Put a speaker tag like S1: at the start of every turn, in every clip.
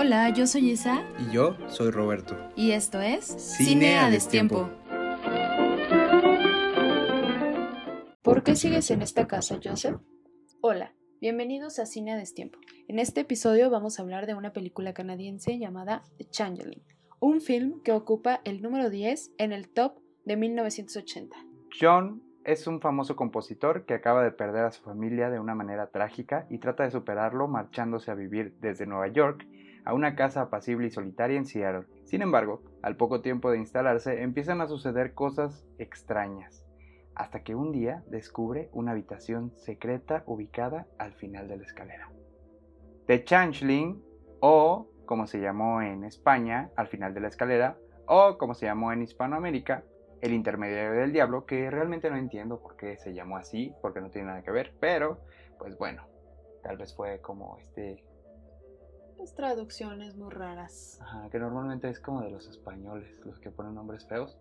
S1: Hola, yo soy Isa.
S2: Y yo soy Roberto.
S1: Y esto es
S2: Cine a Destiempo.
S1: ¿Por qué sigues en esta casa, Joseph? Hola, bienvenidos a Cine a Destiempo. En este episodio vamos a hablar de una película canadiense llamada The Changeling, un film que ocupa el número 10 en el top de 1980.
S2: John es un famoso compositor que acaba de perder a su familia de una manera trágica y trata de superarlo marchándose a vivir desde Nueva York a una casa apacible y solitaria en Seattle. Sin embargo, al poco tiempo de instalarse empiezan a suceder cosas extrañas, hasta que un día descubre una habitación secreta ubicada al final de la escalera. The Changeling, o como se llamó en España, al final de la escalera, o como se llamó en Hispanoamérica, el intermediario del diablo, que realmente no entiendo por qué se llamó así, porque no tiene nada que ver, pero pues bueno, tal vez fue como este...
S1: Las traducciones muy raras.
S2: Ajá, que normalmente es como de los españoles, los que ponen nombres feos.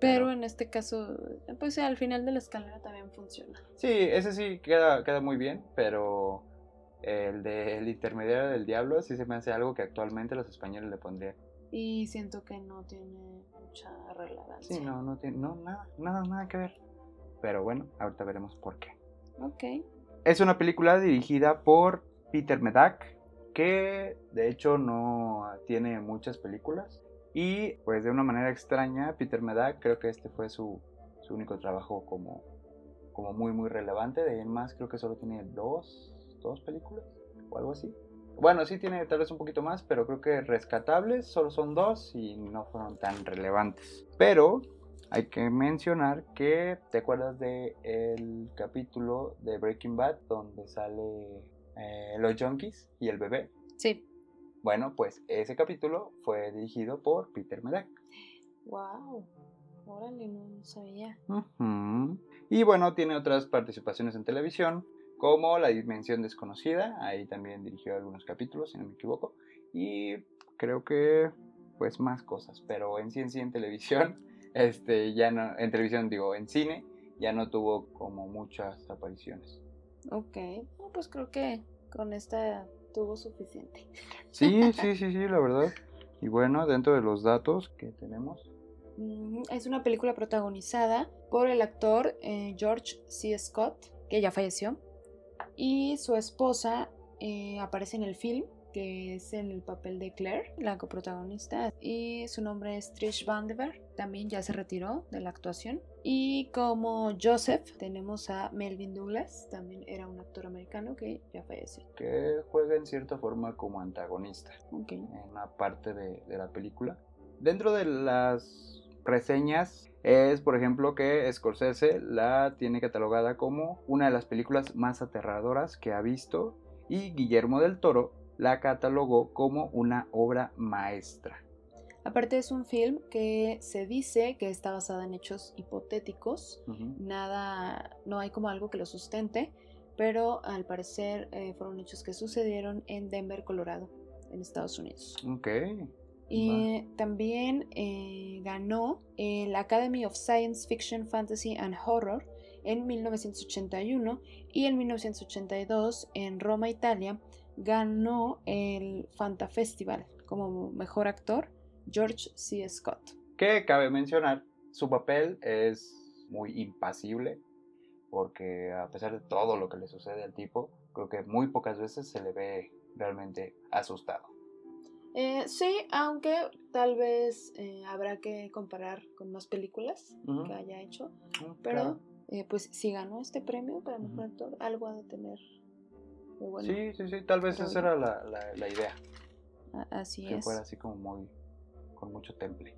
S1: Pero en este caso, pues al final de la escalera también funciona.
S2: Sí, ese sí queda, queda muy bien, pero el del intermediario del diablo sí se me hace algo que actualmente los españoles le pondrían.
S1: Y siento que no tiene mucha relevancia.
S2: Sí, no, no tiene, no, nada, nada, nada que ver. Pero bueno, ahorita veremos por qué.
S1: Ok.
S2: Es una película dirigida por Peter Medak, que de hecho no tiene muchas películas. Y pues de una manera extraña, Peter Medak, creo que este fue su, su único trabajo como, como muy, muy relevante. De en más, creo que solo tiene dos, dos películas o algo así. Bueno, sí tiene tal vez un poquito más, pero creo que rescatables solo son dos y no fueron tan relevantes. Pero hay que mencionar que te acuerdas de el capítulo de Breaking Bad donde sale eh, los junkies y el bebé.
S1: Sí.
S2: Bueno, pues ese capítulo fue dirigido por Peter Medak.
S1: Wow. Órale, no sabía.
S2: Y bueno, tiene otras participaciones en televisión, como La Dimensión Desconocida, ahí también dirigió algunos capítulos, si no me equivoco, y creo que pues más cosas, pero en sí en sí en televisión, este ya no, en televisión digo, en cine, ya no tuvo como muchas apariciones.
S1: Ok. No, pues creo que con esta tuvo suficiente.
S2: Sí, sí, sí, sí, la verdad. Y bueno, dentro de los datos que tenemos,
S1: Es una película protagonizada por el actor eh, George C. Scott, que ya falleció, y su esposa eh, aparece en el film, que es en el papel de Claire, la coprotagonista, y su nombre es Trish Van de Ver, también ya se retiró de la actuación. Y como Joseph tenemos a Melvin Douglas, también era un actor americano que ya falleció.
S2: que juega en cierta forma como antagonista. En una parte de, de la película. Dentro de las reseñas es, por ejemplo, que Scorsese la tiene catalogada como una de las películas más aterradoras que ha visto y Guillermo del Toro la catalogó como una obra maestra.
S1: Aparte es un film que se dice que está basada en hechos hipotéticos, nada, no hay como algo que lo sustente, pero al parecer eh, fueron hechos que sucedieron en Denver, Colorado, en Estados Unidos.
S2: Ok.
S1: Y también eh, ganó el Academy of Science Fiction, Fantasy and Horror en 1981 y en 1982 en Roma, Italia, ganó el Fanta Festival como mejor actor George C. Scott.
S2: Que cabe mencionar, su papel es muy impasible porque a pesar de todo lo que le sucede al tipo, creo que muy pocas veces se le ve realmente asustado.
S1: Eh, sí, aunque tal vez eh, habrá que comparar con más películas que haya hecho,
S2: Claro.
S1: pero eh, pues si ganó este premio para mejor actor, algo ha de tener bueno.
S2: Sí, sí, sí, tal vez esa era la, la- la idea,
S1: Así
S2: que
S1: es.
S2: fuera así como muy, con mucho temple.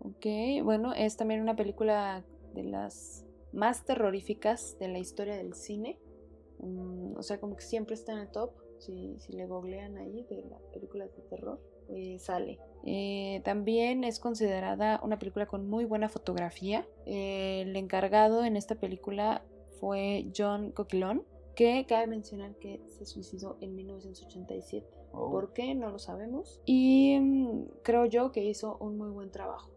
S1: Ok, bueno, es también una película de las más terroríficas de la historia del cine. Mm, o sea, como que siempre está en el top. Si, si le googlean ahí de las películas de terror, eh, sale. Eh, también es considerada una película con muy buena fotografía. El encargado en esta película fue John Coquilon, que cabe mencionar que se suicidó en 1987.
S2: Oh,
S1: ¿Por qué? No lo sabemos. Y mm, creo yo que hizo un muy buen trabajo.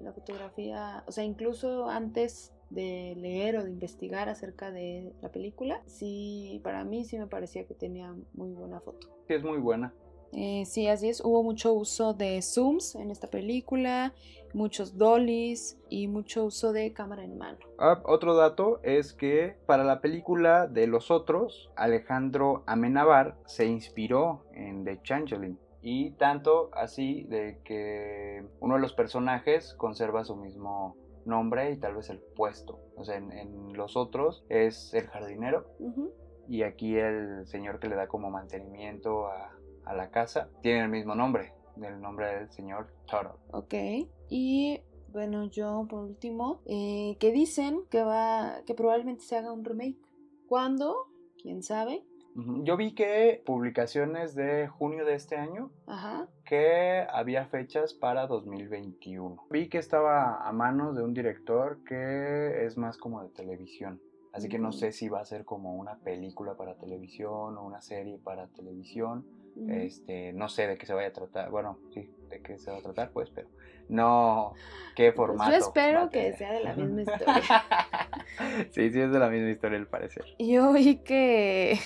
S1: La fotografía, o sea, incluso antes de leer o de investigar acerca de la película, sí, para mí sí me parecía que tenía muy buena foto.
S2: Sí, es muy buena.
S1: Eh, sí, así es. Hubo mucho uso de zooms en esta película, muchos dollies y mucho uso de cámara en mano.
S2: Ah, otro dato es que para la película de Los Otros, Alejandro Amenábar se inspiró en The Changeling. Y tanto así de que uno de los personajes conserva su mismo nombre y tal vez el puesto. O sea, en, los otros es el jardinero. Y aquí el señor que le da como mantenimiento a, a la casa tiene el mismo nombre, el nombre del señor Toro.
S1: Ok. Y bueno, yo por último, eh, que dicen que va, que probablemente se haga un remake. ¿Cuándo? ¿Quién sabe?
S2: Yo vi que publicaciones de junio de este año, que había fechas para 2021. Vi que estaba a manos de un director que es más como de televisión. Así que no sé si va a ser como una película para televisión o una serie para televisión. Este, no sé de qué se vaya a tratar. Bueno, sí, de qué se va a tratar, pues, pero no qué pues formato.
S1: Yo espero que sea de la misma historia.
S2: sí, sí es de la misma historia al parecer.
S1: Yo vi que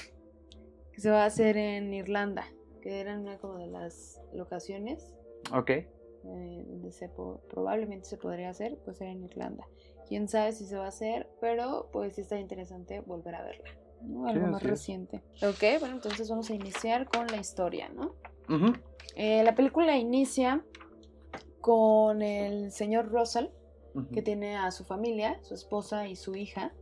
S1: se va a hacer en Irlanda, que era una como de las locaciones.
S2: Ok.
S1: Eh, donde se probablemente se podría hacer, pues era en Irlanda. Quién sabe si se va a hacer, pero pues sí está interesante volver a verla. Algo más reciente. Ok, bueno, entonces vamos a iniciar con la historia, ¿no? Eh, la película inicia con el señor Russell, que tiene a su familia, su esposa y su hija.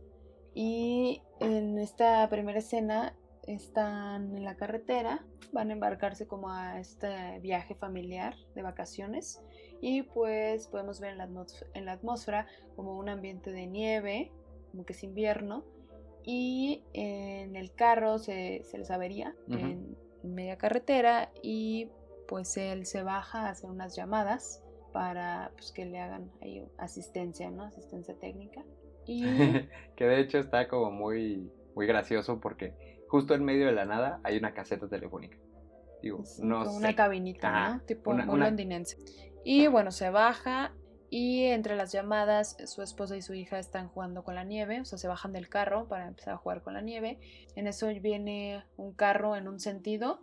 S1: Y en esta primera escena están en la carretera, van a embarcarse como a este viaje familiar de vacaciones y pues podemos ver en la, en la atmósfera como un ambiente de nieve, como que es invierno, y en el carro se, les avería en, media carretera y pues él se baja a hacer unas llamadas para pues, que le hagan ahí asistencia, ¿no? Asistencia técnica. Y...
S2: que de hecho está como muy, muy gracioso porque justo en medio de la nada hay una caseta telefónica.
S1: Digo, no como una cabinita, ¿no? Tipo muy londinense. Y bueno, se baja y entre las llamadas, su esposa y su hija están jugando con la nieve, o sea, se bajan del carro para empezar a jugar con la nieve. En eso viene un carro en un sentido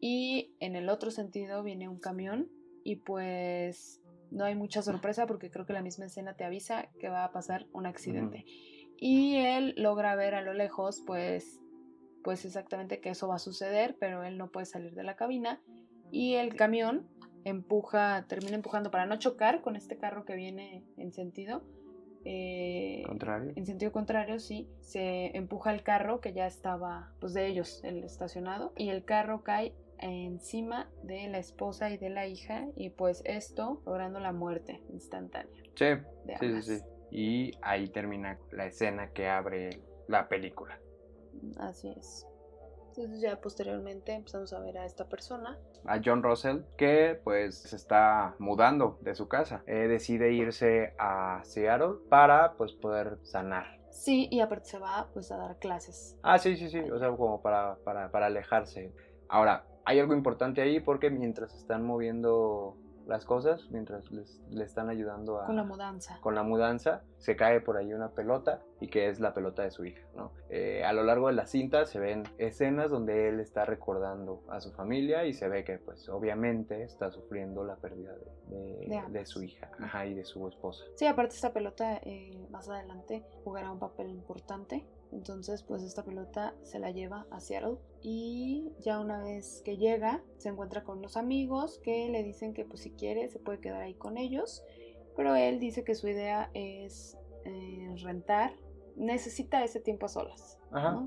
S1: y en el otro sentido viene un camión y pues no hay mucha sorpresa porque creo que la misma escena te avisa que va a pasar un accidente. Y él logra ver a lo lejos pues pues exactamente que eso va a suceder, pero él no puede salir de la cabina y el camión empuja, termina empujando para no chocar con este carro que viene en sentido.
S2: Eh, contrario.
S1: En sentido contrario, sí. Se empuja el carro que ya estaba, pues de ellos, el estacionado, y el carro cae encima de la esposa y de la hija, y pues esto logrando la muerte instantánea.
S2: Sí, sí, sí. Y ahí termina la escena que abre la película.
S1: Así es. Entonces ya posteriormente empezamos a ver a esta persona.
S2: A John Russell, que pues se está mudando de su casa. Eh, decide irse a Seattle para pues poder sanar.
S1: Sí, y aparte se va pues a dar clases.
S2: Ah, sí, sí, sí, o sea, como para, para, para alejarse. Ahora, hay algo importante ahí porque mientras están moviendo las cosas mientras le están ayudando a...
S1: Con la mudanza.
S2: Con la mudanza, se cae por ahí una pelota y que es la pelota de su hija, ¿no? Eh, a lo largo de la cinta se ven escenas donde él está recordando a su familia y se ve que pues obviamente está sufriendo la pérdida de, de, su hija ajá, y de su esposa.
S1: Sí, aparte esta pelota eh, más adelante jugará un papel importante entonces, pues esta pelota se la lleva a Seattle y ya una vez que llega, se encuentra con unos amigos que le dicen que pues si quiere se puede quedar ahí con ellos, pero él dice que su idea es eh, rentar, necesita ese tiempo a solas,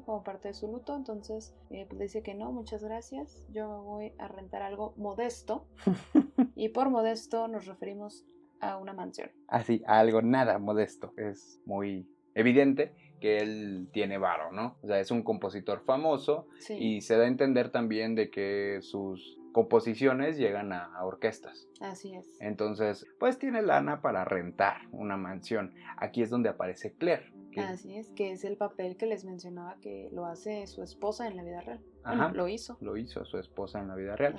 S1: como parte de su luto, entonces eh, pues dice que no, muchas gracias, yo voy a rentar algo modesto y por modesto nos referimos a una mansión.
S2: Así, a algo nada modesto, es muy evidente que él tiene varo, ¿no? O sea, es un compositor famoso y se da a entender también de que sus composiciones llegan a, orquestas.
S1: Así es.
S2: Entonces, pues tiene lana para rentar una mansión. Aquí es donde aparece Claire.
S1: Así es, que es el papel que les mencionaba que lo hace su esposa en la vida real. Ajá, lo hizo.
S2: Lo hizo su esposa en la vida real.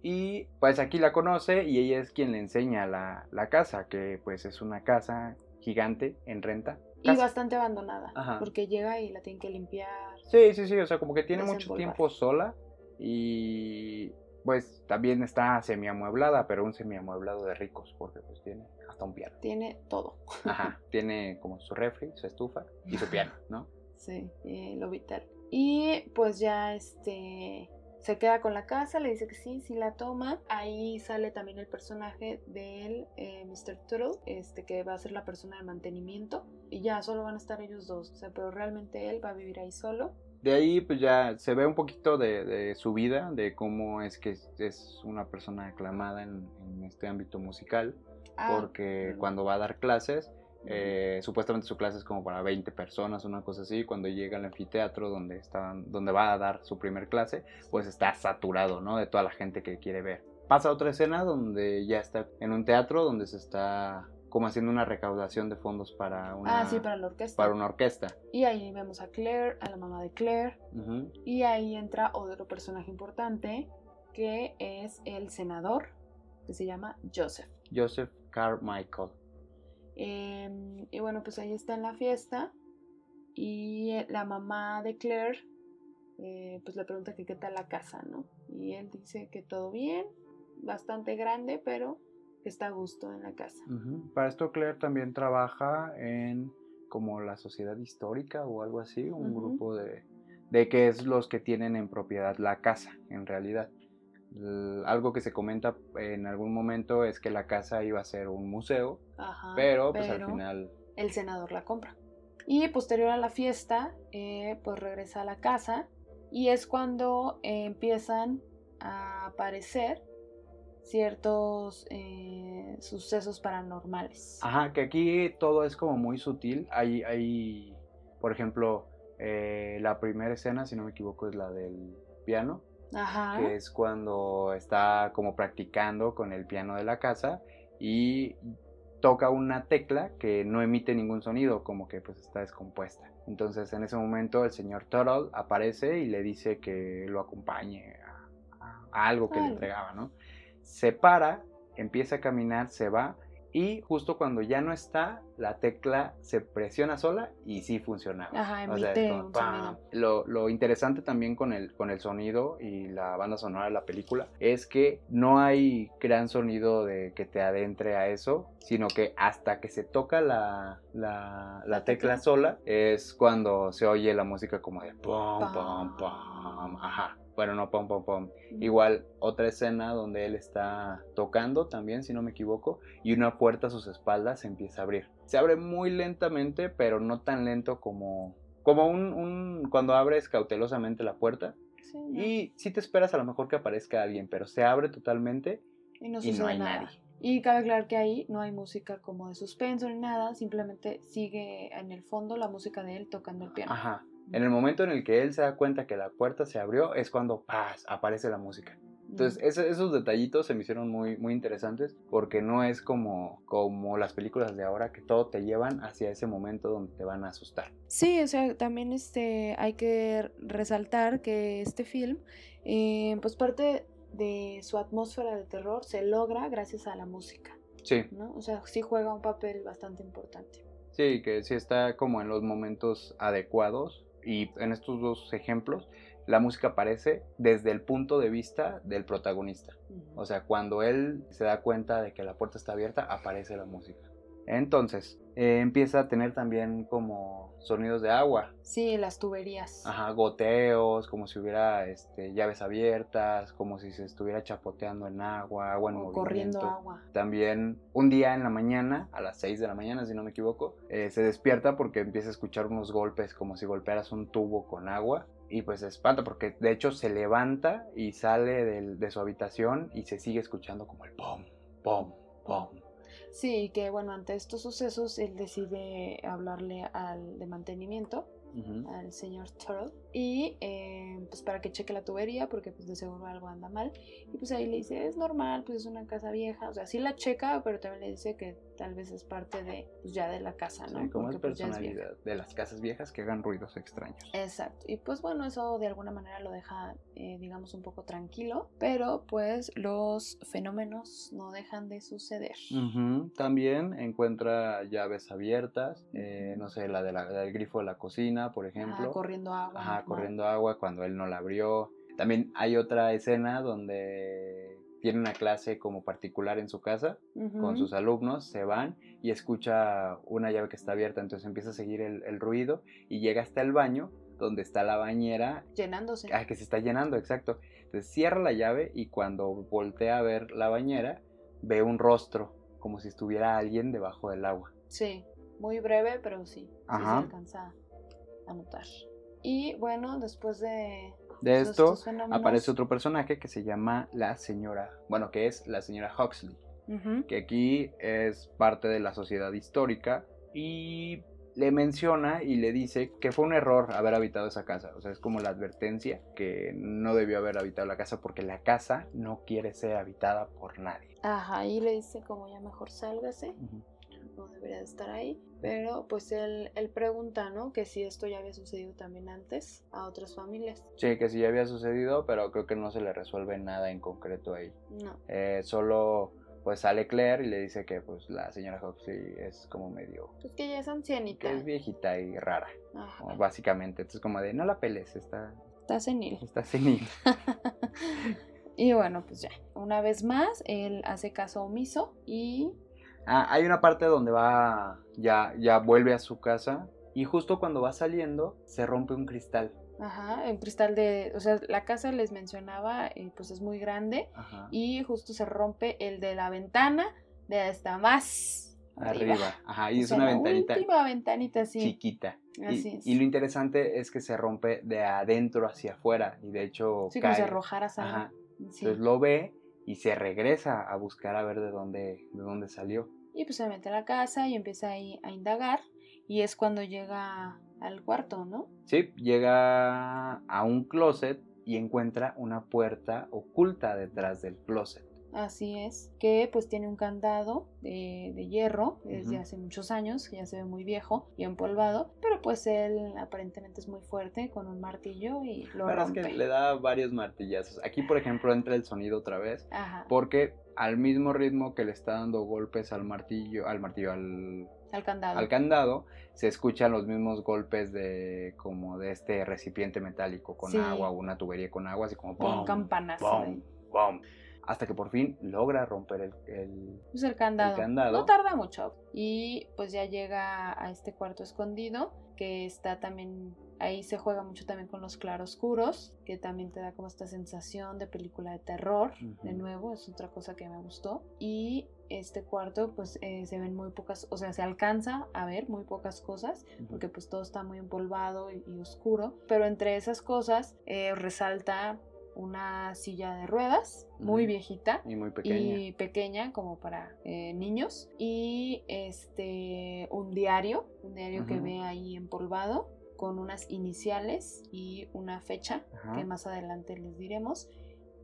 S2: Y pues aquí la conoce y ella es quien le enseña la, la casa, que pues es una casa gigante en renta
S1: y bastante abandonada, porque llega y la tiene que limpiar.
S2: Sí, sí, sí, o sea, como que tiene mucho tiempo sola y pues también está semiamueblada, pero un semiamueblado de ricos, porque pues tiene hasta un piano.
S1: Tiene todo.
S2: Ajá, tiene como su refri, su estufa y su piano, ¿no?
S1: Sí, lo vital. Y pues ya este se queda con la casa, le dice que sí, sí la toma. Ahí sale también el personaje del eh, Mr. Turtle, este, que va a ser la persona de mantenimiento. Y ya solo van a estar ellos dos, o sea, pero realmente él va a vivir ahí solo.
S2: De ahí pues ya se ve un poquito de, su vida, de cómo es que es una persona aclamada en, este ámbito musical, ah, porque cuando va a dar clases, eh, supuestamente su clase es como para 20 personas, una cosa así. Cuando llega al anfiteatro donde, están, donde va a dar su primer clase, pues está saturado, ¿no? De toda la gente que quiere ver. Pasa otra escena donde ya está en un teatro donde se está como haciendo una recaudación de fondos para una,
S1: ah, sí, para la orquesta.
S2: Para una orquesta.
S1: Y ahí vemos a Claire, a la mamá de Claire. Y ahí entra otro personaje importante que es el senador, que se llama Joseph.
S2: Joseph Carmichael.
S1: Em, y bueno, pues ahí está en la fiesta y la mamá de Claire eh, pues le pregunta que qué tal la casa, ¿no? Y él dice que todo bien, bastante grande, pero que está a gusto en la casa.
S2: Para esto Claire también trabaja en como la sociedad histórica o algo así, un grupo de, de que es los que tienen en propiedad la casa, en realidad algo que se comenta en algún momento es que la casa iba a ser un museo, pero pues al final...
S1: El senador la compra. Y posterior a la fiesta, eh, pues regresa a la casa y es cuando eh, empiezan a aparecer ciertos eh, sucesos paranormales.
S2: Ajá, que aquí todo es como muy sutil. Hay, hay por ejemplo, la primera escena, si no me equivoco, es la del piano que es cuando está como practicando con el piano de la casa y toca una tecla que no emite ningún sonido, como que pues está descompuesta. Entonces en ese momento el señor Turtle aparece y le dice que lo acompañe a, algo que le entregaba, ¿no? Se para, empieza a caminar, se va y justo cuando ya no está, la tecla se presiona sola y sí funcionaba.
S1: Ajá, emite un sonido.
S2: Lo, lo, interesante también con el, con el sonido y la banda sonora de la película es que no hay gran sonido de que te adentre a eso, sino que hasta que se toca la, la, la tecla sola es cuando se oye la música como de pum, pum, pum, ajá bueno, no, pom, pom, pom. Igual otra escena donde él está tocando también, si no me equivoco, y una puerta a sus espaldas se empieza a abrir. Se abre muy lentamente, pero no tan lento como, como un, un cuando abres cautelosamente la puerta. Y si te esperas a lo mejor que aparezca alguien, pero se abre totalmente y no, hay nadie.
S1: Y cabe aclarar que ahí no hay música como de suspenso ni nada, simplemente sigue en el fondo la música de él tocando el piano.
S2: Ajá. En el momento en el que él se da cuenta que la puerta se abrió es cuando ¡paz! aparece la música. Entonces, esos detallitos se me hicieron muy, muy interesantes porque no es como, como las películas de ahora que todo te llevan hacia ese momento donde te van a asustar.
S1: Sí, o sea, también este, hay que resaltar que este film, eh, pues parte de su atmósfera de terror se logra gracias a la música.
S2: Sí.
S1: ¿no? O sea, sí juega un papel bastante importante.
S2: Sí, que sí está como en los momentos adecuados y en estos dos ejemplos, la música aparece desde el punto de vista del protagonista. O sea, cuando él se da cuenta de que la puerta está abierta, aparece la música. Entonces, eh, empieza a tener también como sonidos de agua.
S1: Sí, las tuberías.
S2: Ajá, goteos, como si hubiera este, llaves abiertas, como si se estuviera chapoteando en agua, agua en o
S1: corriendo agua.
S2: También un día en la mañana, a las 6 de la mañana, si no me equivoco, eh, se despierta porque empieza a escuchar unos golpes como si golpearas un tubo con agua y pues se espanta porque de hecho se levanta y sale de su habitación y se sigue escuchando como el pom, pom, pom,
S1: Sí, que bueno, ante estos sucesos él decide hablarle al de mantenimiento al señor Turtle y eh, pues para que cheque la tubería porque pues de seguro algo anda mal. Y pues ahí le dice es normal pues es una casa vieja o sea sí la checa pero también le dice que tal vez es parte de pues ya de la casa no
S2: como es pues, personalidad de las casas viejas que hagan ruidos extraños.
S1: Exacto. Y pues bueno eso de alguna manera lo deja eh, digamos un poco tranquilo pero pues los fenómenos no dejan de suceder.
S2: También encuentra llaves abiertas eh, no sé la, de la del grifo de la cocina por ejemplo.
S1: corriendo agua.
S2: Ajá, corriendo agua cuando él no la abrió. También hay otra escena donde tiene una clase como particular en su casa con sus alumnos, se van y escucha una llave que está abierta, entonces empieza a seguir el, el ruido y llega hasta el baño donde está la bañera
S1: Llenándose.
S2: ah, que se está llenando, exacto. Entonces cierra la llave y cuando voltea a ver la bañera ve un rostro como si estuviera alguien debajo del agua.
S1: Sí, muy breve, pero sí, sí se alcanza a notar. Y bueno, después de,
S2: De esto aparece otro personaje que se llama la señora, bueno, que es la señora Huxley. Que aquí es parte de la sociedad histórica y le menciona y le dice que fue un error haber habitado esa casa. O sea, es como la advertencia que no debió haber habitado la casa porque la casa no quiere ser habitada por nadie.
S1: Ajá, y le dice como ya mejor sálgase, no debería de estar ahí. Pero pues él, él pregunta, ¿no? Que si esto ya había sucedido también antes a otras familias.
S2: Sí, que sí ya había sucedido, pero creo que no se le resuelve nada en concreto ahí.
S1: No.
S2: Eh, solo pues sale Claire y le dice que pues la señora Huxley es como medio...
S1: Pues que ya es ancianita.
S2: que es viejita y rara,
S1: Ajá.
S2: básicamente. Entonces como de no la peles, está,
S1: Está senil.
S2: está senil.
S1: y bueno, pues ya. Una vez más, él hace caso omiso y
S2: Ah, hay una parte donde va, ya, ya vuelve a su casa y justo cuando va saliendo se rompe un cristal.
S1: Ajá, en cristal de, o sea, la casa les mencionaba, eh, pues es muy grande
S2: Ajá.
S1: y justo se rompe el de la ventana de hasta más arriba.
S2: Arriba. Ajá, y
S1: O
S2: es
S1: sea,
S2: una
S1: la
S2: ventanita
S1: última ventanita así.
S2: chiquita. Y-
S1: Así
S2: y,
S1: es.
S2: lo interesante es que se rompe de adentro hacia afuera y de hecho
S1: Sí, como si
S2: cae.
S1: arrojara sangre.
S2: Ajá.
S1: Sí.
S2: Entonces lo ve y se regresa a buscar a ver de dónde, de dónde salió.
S1: Y pues se mete a la casa y empieza ahí a indagar y es cuando llega al cuarto, ¿no?
S2: Sí, llega a un closet y encuentra una puerta oculta detrás del closet.
S1: Así es, que pues tiene un candado de, de hierro desde hace muchos años, que ya se ve muy viejo y empolvado, pero pues él aparentemente es muy fuerte con un martillo y lo
S2: La verdad
S1: rompe.
S2: es que le da varios martillazos. Aquí, por ejemplo, entra el sonido otra vez.
S1: Ajá,
S2: Porque al mismo ritmo que le está dando golpes al martillo, al martillo, al,
S1: al candado.
S2: al candado, se escuchan los mismos golpes de como de este recipiente metálico con
S1: Sí.
S2: agua, una tubería con agua, así como ¡pum!
S1: campanazo.
S2: ¡pum! ¡pum! Hasta que por fin logra romper el, el-
S1: Pues el candado.
S2: el candado.
S1: No tarda mucho. Y pues ya llega a este cuarto escondido, que está también, ahí se juega mucho también con los claroscuros, que también te da como esta sensación de película de terror. De nuevo, es otra cosa que me gustó. Y este cuarto, pues eh, se ven muy pocas, o sea, se alcanza a ver muy pocas cosas, porque pues todo está muy empolvado y, y oscuro. Pero entre esas cosas eh, resalta una silla de ruedas, muy viejita,
S2: y muy pequeña.
S1: y pequeña como para eh, niños y este un diario un diario que ve ahí empolvado con unas iniciales y una fecha
S2: Ajá.
S1: que más adelante les diremos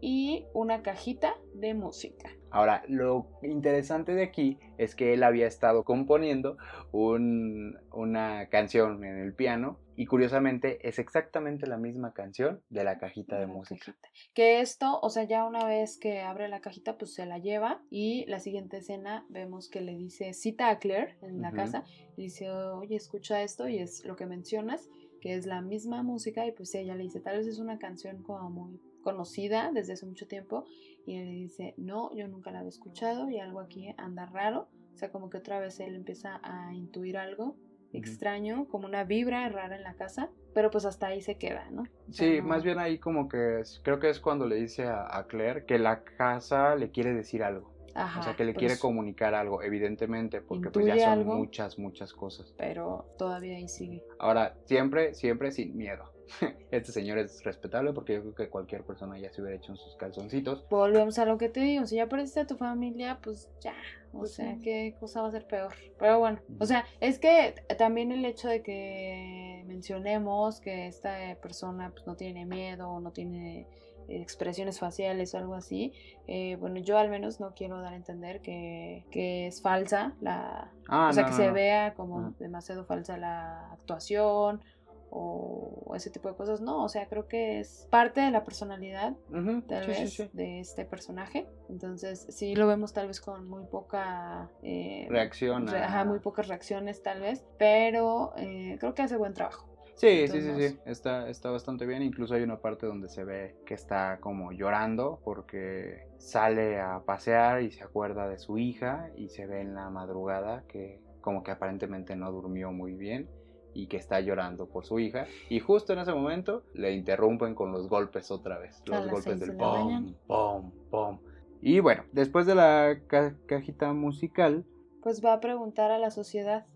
S1: y una cajita de música
S2: Ahora, lo interesante de aquí es que él había estado componiendo un- una canción en el piano y curiosamente es exactamente la misma canción de la cajita de
S1: una
S2: música.
S1: cajita. que esto o sea ya una vez que abre la cajita pues se la lleva y la siguiente escena vemos que le dice cita a Claire en la casa y dice oye escucha esto y es lo que mencionas que es la misma música y pues ella le dice tal vez es una canción como muy conocida desde hace mucho tiempo y él le dice no yo nunca la había escuchado y algo aquí anda raro o sea como que otra vez él empieza a intuir algo extraño como una vibra rara en la casa pero pues hasta ahí se queda no O sea,
S2: Sí,
S1: no-
S2: más bien ahí como que es- creo que es cuando le dice a, a Claire que la casa le quiere decir algo.
S1: Ajá,
S2: o sea, que le
S1: por
S2: quiere comunicar algo, evidentemente, porque pues ya son
S1: algo.
S2: muchas, muchas cosas.
S1: pero todavía ahí sigue.
S2: Ahora, siempre, siempre sin miedo. Este señor es respetable porque yo creo que cualquier persona ya se hubiera hecho en sus calzoncitos.
S1: Volvemos a lo que te digo, si ya perdiste a tu familia, pues ya, o sea, qué cosa va a ser peor. Pero bueno, o sea, es que también el hecho de que mencionemos que esta persona pues no tiene miedo o no tiene expresiones faciales o algo así, eh, bueno, yo al menos no quiero dar a entender que, que es falsa la...
S2: Ah,
S1: o sea,
S2: no,
S1: que
S2: no,
S1: se
S2: no.
S1: vea como
S2: Ah.
S1: demasiado falsa la actuación o ese tipo de cosas, no, o sea, creo que es parte de la personalidad tal
S2: sí,
S1: vez
S2: sí.
S1: de este personaje. Entonces, sí lo vemos tal vez con muy poca eh,
S2: Reacción
S1: re- ajá, muy pocas reacciones tal vez, pero eh, creo que hace buen trabajo.
S2: Sí, sí, sí, sí, está, está bastante bien. Incluso hay una parte donde se ve que está como llorando porque sale a pasear y se acuerda de su hija y se ve en la madrugada que como que aparentemente no durmió muy bien y que está llorando por su hija. Y justo en ese momento le interrumpen con los golpes otra vez. Los golpes del pom, pom, pom. Y bueno, después de la ca- cajita musical,
S1: Pues va a preguntar a la sociedad.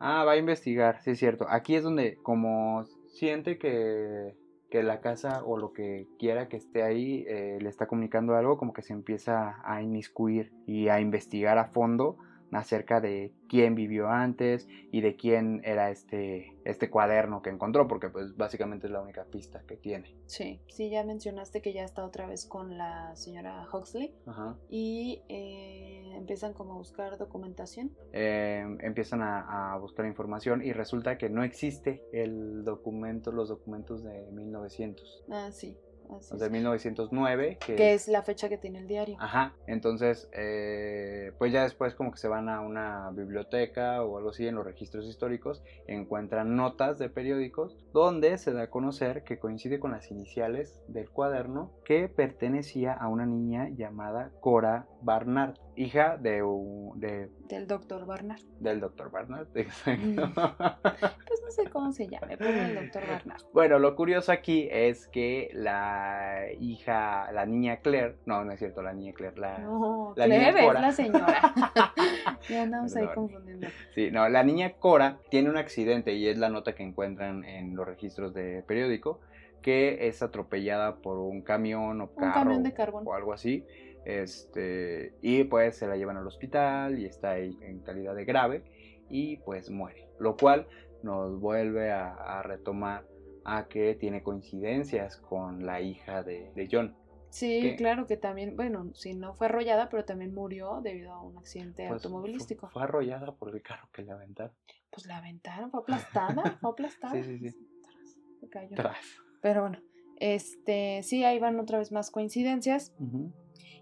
S2: Ah, va a investigar, sí es cierto. Aquí es donde como siente que, que la casa o lo que quiera que esté ahí eh, le está comunicando algo, como que se empieza a inmiscuir y a investigar a fondo acerca de quién vivió antes y de quién era este, este cuaderno que encontró, porque pues básicamente es la única pista que tiene.
S1: Sí, sí, ya mencionaste que ya está otra vez con la señora Huxley
S2: Ajá.
S1: y eh, empiezan como a buscar documentación.
S2: eh, empiezan a, a buscar información y resulta que no existe el documento, los documentos de 1900.
S1: Ah, sí, así es.
S2: 1909, que,
S1: Que es la fecha que tiene el diario.
S2: Ajá, entonces, eh, pues ya después como que se van a una biblioteca o algo así en los registros históricos, encuentran notas de periódicos donde se da a conocer que coincide con las iniciales del cuaderno que pertenecía a una niña llamada Cora Barnard, hija de, un- de-
S1: Del doctor Barnard.
S2: del doctor Barnard.
S1: Pues no sé cómo se llame, pero el doctor Barnard.
S2: Bueno, lo curioso aquí es que la hija, la niña Claire, no, no es cierto, la niña Claire, la,
S1: No,
S2: la niña
S1: Claire es
S2: Cora.
S1: la señora. ya andamos ahí confundiendo.
S2: Sí, no, la niña Cora tiene un accidente y es la nota que encuentran en los registros de periódico, que es atropellada por un camión o carro
S1: camión de carbón.
S2: o algo así. Este, y pues se la llevan al hospital y está ahí en calidad de grave y pues muere. Lo cual nos vuelve a, a retomar a que tiene coincidencias con la hija de, de John.
S1: Sí, claro que también, bueno, si no fue arrollada, pero también murió debido a un accidente
S2: Pues,
S1: automovilístico.
S2: Fue, fue arrollada por el carro que le aventaron.
S1: Pues la aventaron, fue aplastada, fue aplastada.
S2: Sí, sí, sí.
S1: Tras, se cayó.
S2: Tras.
S1: Pero bueno, este, sí, ahí van otra vez más coincidencias.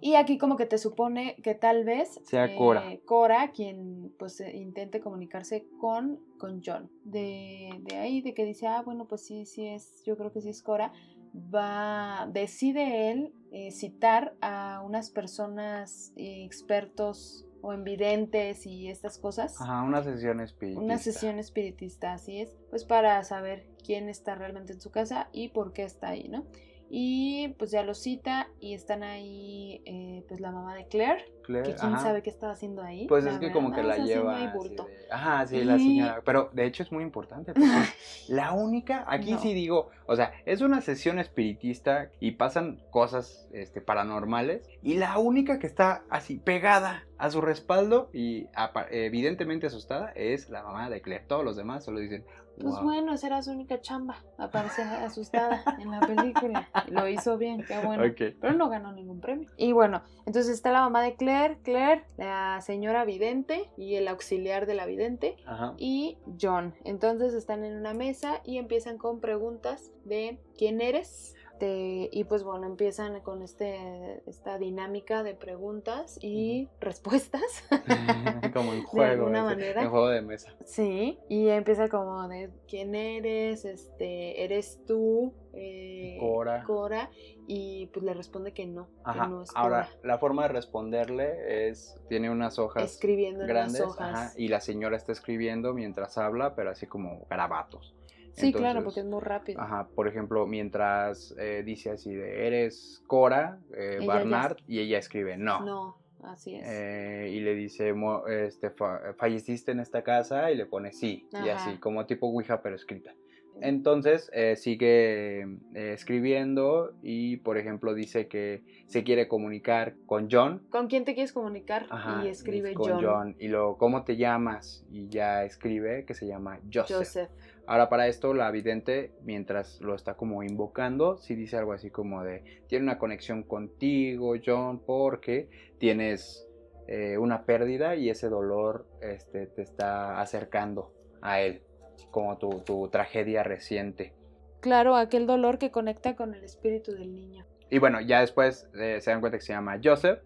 S1: Y aquí como que te supone que tal vez
S2: Sea Cora.
S1: Cora quien pues eh, intente comunicarse con, con John. De, de ahí, de que dice, ah, bueno, pues sí, sí es, yo creo que sí es Cora. Va, decide él eh, citar a unas personas eh, expertos o en videntes y estas cosas.
S2: Ajá, una sesión espiritista.
S1: Una sesión espiritista, así es, pues para saber quién está realmente en su casa y por qué está ahí, ¿no? Y pues ya lo cita y están ahí eh, pues la mamá de Claire,
S2: Claire,
S1: que quién
S2: ajá.
S1: sabe qué estaba haciendo ahí.
S2: Pues
S1: la
S2: es que
S1: verdad,
S2: como que la lleva. así de- Ajá, sí, la
S1: Y-
S2: señora. Pero de hecho es muy importante. Porque la única, aquí
S1: No.
S2: sí digo, o sea, es una sesión espiritista y pasan cosas este, paranormales. Y la única que está así pegada a su respaldo y evidentemente asustada es la mamá de Claire. Todos los demás solo dicen.
S1: Pues
S2: "Wow".
S1: bueno, esa era su única chamba, aparecer asustada en la película. Lo hizo bien, qué bueno. Pero no ganó ningún premio. Y bueno, entonces está la mamá de Claire, Claire, la señora vidente y el auxiliar de la vidente.
S2: Ajá.
S1: y John. Entonces están en una mesa y empiezan con preguntas de quién eres. Te- y pues bueno, empiezan con este, esta dinámica de preguntas y respuestas.
S2: como en juego.
S1: alguna
S2: ese,
S1: manera.
S2: En juego de mesa.
S1: sí, y empieza como de quién eres, este, eres tú, eh,
S2: Cora.
S1: Cora, y pues le responde que no,
S2: Ajá.
S1: que no es
S2: Ahora, la forma de responderle es. Tiene unas hojas.
S1: Escribiendo en
S2: grandes
S1: las hojas.
S2: ajá, y la señora está escribiendo mientras habla, pero así como garabatos.
S1: Sí, claro,
S2: Entonces,
S1: porque es muy rápido.
S2: Ajá, por ejemplo, mientras eh, dice así de eres Cora, eh, Barnard, y ella escribe no.
S1: No, así es.
S2: Eh, y le dice, "Mo- este, fa- falleciste en esta casa, y le pone sí, y
S1: Ajá.
S2: así, como tipo Ouija, pero escrita. Entonces eh, sigue eh, escribiendo y, por ejemplo, dice que se quiere comunicar con John,
S1: ¿Con quién te quieres comunicar?
S2: Ajá,
S1: y escribe
S2: con
S1: John.
S2: Y luego, ¿cómo te llamas? Y ya escribe que se llama Joseph.
S1: Joseph.
S2: Ahora, para esto, la vidente, mientras lo está como invocando, sí dice algo así como de: Tiene una conexión contigo, John, porque tienes eh, una pérdida y ese dolor este, te está acercando a él, como tu, tu tragedia reciente.
S1: Claro, aquel dolor que conecta con el espíritu del niño.
S2: Y bueno, ya después eh, se dan cuenta que se llama Joseph.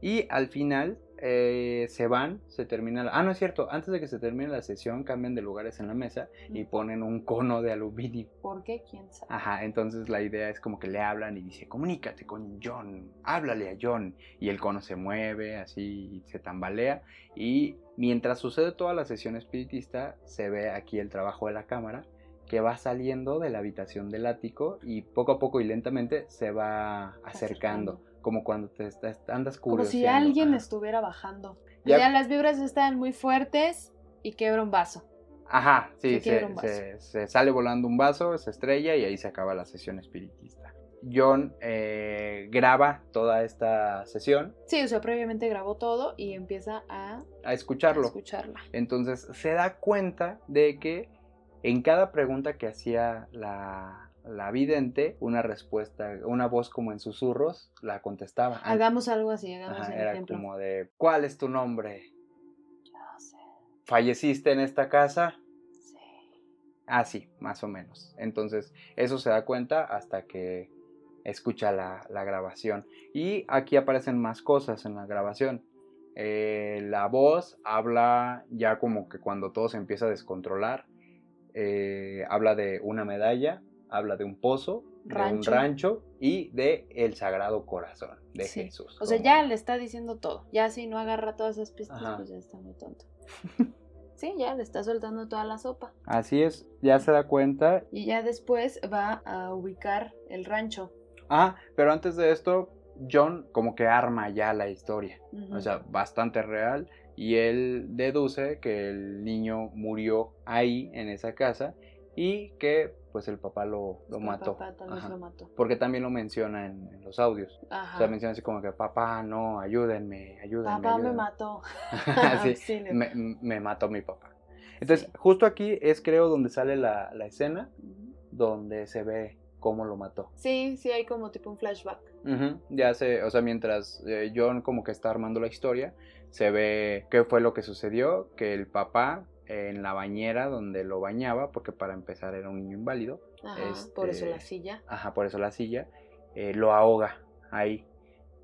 S2: Y al final eh, se van, se termina la... Ah, no es cierto, antes de que se termine la sesión cambian de lugares en la mesa y ponen un cono de aluminio.
S1: ¿Por qué? ¿Quién sabe?
S2: Ajá, entonces la idea es como que le hablan y dice, comunícate con John, háblale a John. Y el cono se mueve, así se tambalea. Y mientras sucede toda la sesión espiritista, se ve aquí el trabajo de la cámara que va saliendo de la habitación del ático y poco a poco y lentamente se va acercando como cuando te estás, andas
S1: Como si alguien estuviera bajando. Ya, las vibras están muy fuertes y quebra un vaso.
S2: Ajá, sí, se, sale volando un vaso, se estrella y ahí se acaba la sesión espiritista. John eh, graba toda esta sesión.
S1: Sí, o sea, previamente grabó todo y empieza a,
S2: a escucharlo.
S1: A escucharla.
S2: Entonces se da cuenta de que en cada pregunta que hacía la, la vidente una respuesta, una voz como en susurros, la contestaba.
S1: Hagamos algo así, hagamos
S2: Era
S1: ejemplo.
S2: como de, ¿cuál es tu nombre?
S1: Yo sé.
S2: ¿Falleciste en esta casa?
S1: Sí.
S2: Ah, sí, más o menos. Entonces, eso se da cuenta hasta que escucha la, grabación. Y aquí aparecen más cosas en la grabación. Eh, la voz habla ya como que cuando todo se empieza a descontrolar. Eh, habla de una medalla, habla de un pozo, de un rancho y de el Sagrado Corazón de Jesús.
S1: O sea, ya le está diciendo todo. Ya si no agarra todas esas pistas, pues ya está muy tonto. sí, ya le está soltando toda la sopa.
S2: Así es, ya se da cuenta.
S1: Y ya después va a ubicar el rancho.
S2: Ah, pero antes de esto, John como que arma ya la historia. O sea, bastante real. Y él deduce que el niño murió ahí, en esa casa, y que pues el papá lo, lo mató.
S1: Papá tal vez lo mató.
S2: Porque también lo menciona en, los audios. O sea, menciona así como que, papá, no, ayúdenme, ayúdenme.
S1: Papá me mató.
S2: sí, me, mató mi papá. Entonces, justo aquí es creo donde sale la, escena, donde se ve cómo lo mató.
S1: Sí, sí, hay como tipo un flashback.
S2: Ya se, o sea, mientras eh, John como que está armando la historia, se ve qué fue lo que sucedió, que el papá en la bañera donde lo bañaba, porque para empezar era un niño inválido.
S1: por eso la este, silla.
S2: Ajá, por eso la silla. Eh, lo ahoga ahí.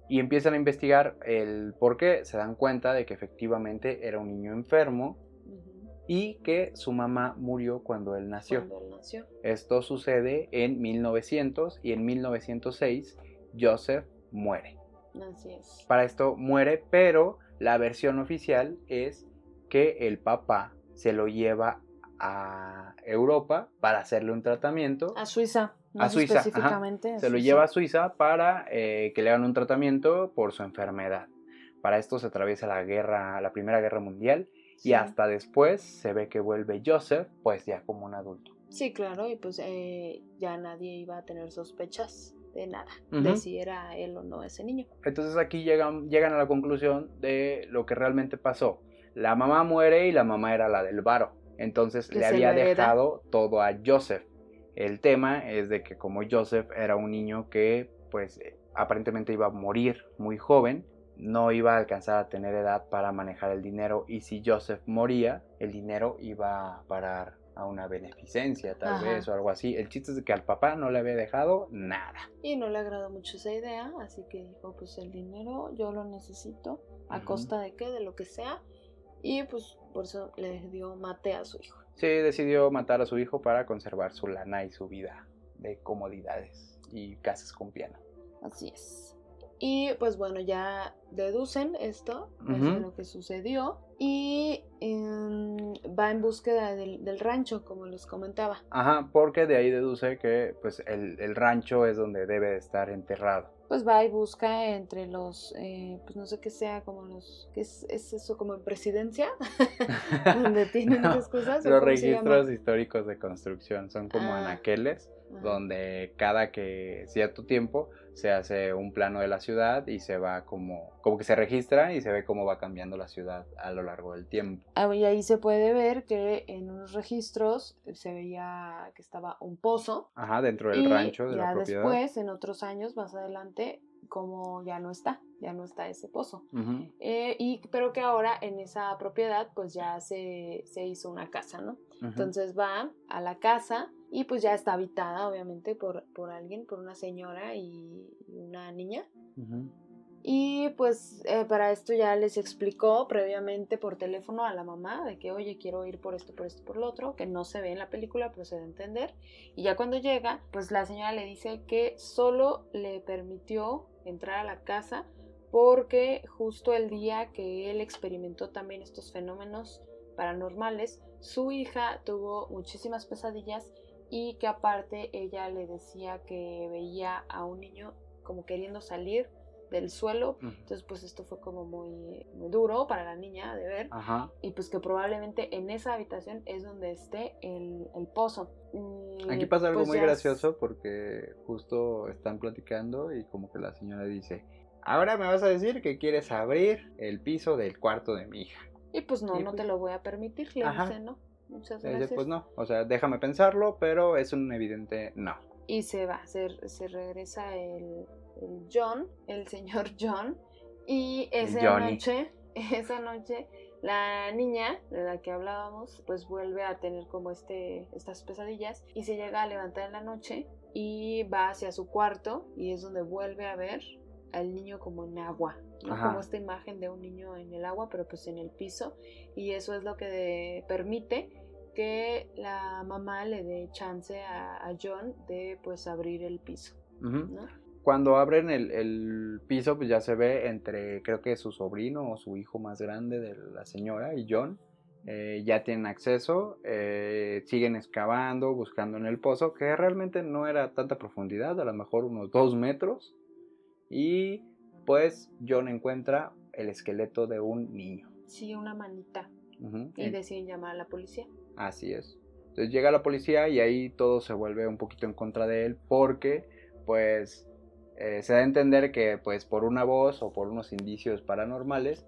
S2: Y empiezan a investigar el por qué. Se dan cuenta de que efectivamente era un niño enfermo y que su mamá murió cuando él nació.
S1: Cuando él nació.
S2: Esto sucede en 1900 y en 1906 Joseph muere.
S1: Así es.
S2: Para esto muere, pero la versión oficial es que el papá se lo lleva a Europa para hacerle un tratamiento.
S1: A Suiza. a Suiza, específicamente.
S2: se lo lleva a Suiza para eh, que le hagan un tratamiento por su enfermedad. Para esto se atraviesa la guerra, la Primera Guerra Mundial y hasta después se ve que vuelve Joseph, pues ya como un adulto.
S1: Sí, claro, y pues eh, ya nadie iba a tener sospechas de nada, de si era él o no ese niño.
S2: Entonces aquí llegan, llegan a la conclusión de lo que realmente pasó. La mamá muere y la mamá era la del varo. Entonces le había dejado todo a Joseph. El tema es de que como Joseph era un niño que pues aparentemente iba a morir muy joven, no iba a alcanzar a tener edad para manejar el dinero y si Joseph moría, el dinero iba a parar a una beneficencia tal vez o algo así. El chiste es que al papá no le había dejado nada.
S1: Y no le agradó mucho esa idea, así que dijo, pues el dinero yo lo necesito, a costa de qué, de lo que sea, y pues por eso le dio mate a su hijo.
S2: Sí, decidió matar a su hijo para conservar su lana y su vida de comodidades y casas con piano.
S1: Así es. Y pues bueno, ya deducen esto, pues, lo que sucedió, y em, va en búsqueda del, rancho, como les comentaba.
S2: Ajá, porque de ahí deduce que pues el, el rancho es donde debe de estar enterrado
S1: pues va y busca entre los, eh, pues no sé qué sea, como los, ¿qué es, eso? Como en presidencia, donde tienen esas cosas.
S2: Los registros históricos de construcción son como ah, anaqueles, donde cada que cierto tiempo se hace un plano de la ciudad y se va como, como que se registra y se ve cómo va cambiando la ciudad a lo largo del tiempo.
S1: Ah, y ahí se puede ver que en unos registros se veía que estaba un pozo.
S2: Ajá, dentro del rancho de
S1: la
S2: propiedad.
S1: después, en otros años más adelante, como ya no está, ya no está ese pozo. Eh, y, pero que ahora en esa propiedad pues ya se, hizo una casa, ¿no? Entonces va a la casa y pues ya está habitada obviamente por, por alguien, por una señora y una niña. Y pues eh, para esto ya les explicó previamente por teléfono a la mamá de que, oye, quiero ir por esto, por esto, por lo otro, que no se ve en la película, pero se debe entender. Y ya cuando llega, pues la señora le dice que solo le permitió entrar a la casa porque justo el día que él experimentó también estos fenómenos paranormales, su hija tuvo muchísimas pesadillas y que aparte ella le decía que veía a un niño como queriendo salir del suelo. Entonces, pues esto fue como muy, duro para la niña de ver. Y pues que probablemente en esa habitación es donde esté el, pozo.
S2: Aquí pasa algo pues muy gracioso porque justo están platicando y como que la señora dice, ahora me vas a decir que quieres abrir el piso del cuarto de mi hija.
S1: Y pues no, no te pues lo voy a permitir, le dice, ¿no? Muchas gracias.
S2: pues no, o sea, déjame pensarlo, pero es un evidente no.
S1: Y se va, se, se regresa el, John, el señor John, y esa noche, esa noche, la niña de la que hablábamos, pues vuelve a tener como este, estas pesadillas y se llega a levantar en la noche y va hacia su cuarto y es donde vuelve a ver al niño como en agua, como esta imagen de un niño en el agua, pero pues en el piso y eso es lo que permite que la mamá le dé chance a, John de pues abrir el piso.
S2: Cuando abren el, piso, pues ya se ve entre, creo que su sobrino o su hijo más grande de la señora y John. Eh, ya tienen acceso, eh, siguen excavando, buscando en el pozo, que realmente no era tanta profundidad, a lo mejor unos dos metros. Y pues John encuentra el esqueleto de un niño.
S1: Sí, una manita. Y deciden llamar a la policía.
S2: Así es. Entonces llega la policía y ahí todo se vuelve un poquito en contra de él porque pues eh, se da a entender que pues por una voz o por unos indicios paranormales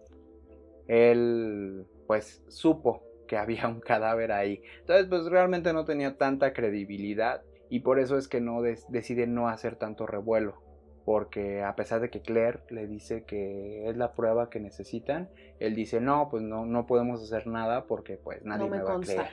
S2: él pues supo que había un cadáver ahí. Entonces pues realmente no tenía tanta credibilidad y por eso es que no decide no hacer tanto revuelo porque a pesar de que Claire le dice que es la prueba que necesitan, él dice, no, pues no, no podemos hacer nada porque pues nadie me, va a creer.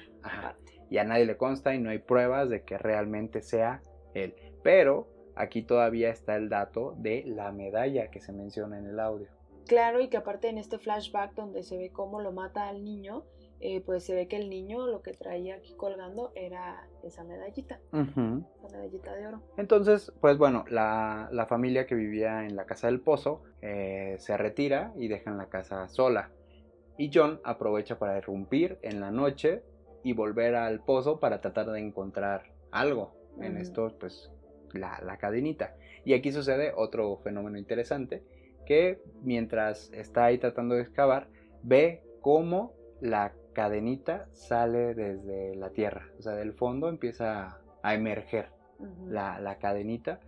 S2: Y a nadie le consta y no hay pruebas de que realmente sea él. Pero aquí todavía está el dato de la medalla que se menciona en el audio.
S1: Claro, y que aparte en este flashback donde se ve cómo lo mata al niño, eh, pues se ve que el niño lo que traía aquí colgando era esa medallita, esa medallita de oro.
S2: Entonces, pues bueno, la, familia que vivía en la casa del pozo eh, se retira y dejan la casa sola. Y John aprovecha para irrumpir en la noche y volver al pozo para tratar de encontrar algo. En esto, pues, la, la cadenita. Y aquí sucede otro fenómeno interesante, que mientras está ahí tratando de excavar, ve cómo la cadenita sale desde la tierra, o sea, del fondo empieza a emerger la, cadenita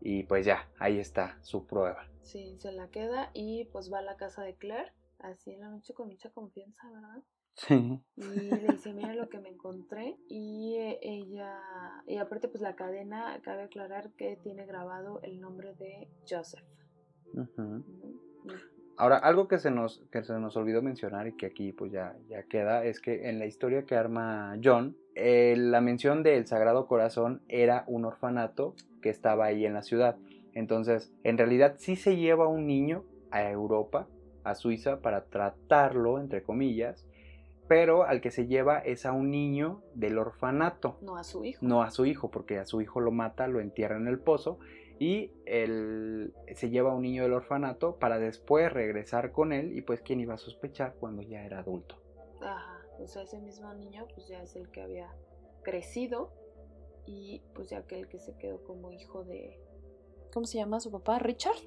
S2: y pues ya, ahí está su prueba.
S1: Sí, se la queda y pues va a la casa de Claire, así en la noche con mucha confianza, ¿verdad?
S2: Sí.
S1: Y le dice, mira lo que me encontré. Y eh, ella, y aparte pues la cadena, cabe aclarar que tiene grabado el nombre de Joseph.
S2: Ahora, algo que se nos, que se nos olvidó mencionar y que aquí pues ya, ya queda es que en la historia que arma John, eh, la mención del Sagrado Corazón era un orfanato que estaba ahí en la ciudad. Entonces, en realidad sí se lleva un niño a Europa, a Suiza, para tratarlo, entre comillas, pero al que se lleva es a un niño del orfanato.
S1: No a su hijo.
S2: No a su hijo, porque a su hijo lo mata, lo entierra en el pozo y él se lleva a un niño del orfanato para después regresar con él y pues quién iba a sospechar cuando ya era adulto.
S1: Ajá, o sea, ese mismo niño pues ya es el que había crecido y pues ya que el que se quedó como hijo de... ¿Cómo se llama su papá? ¿Richard?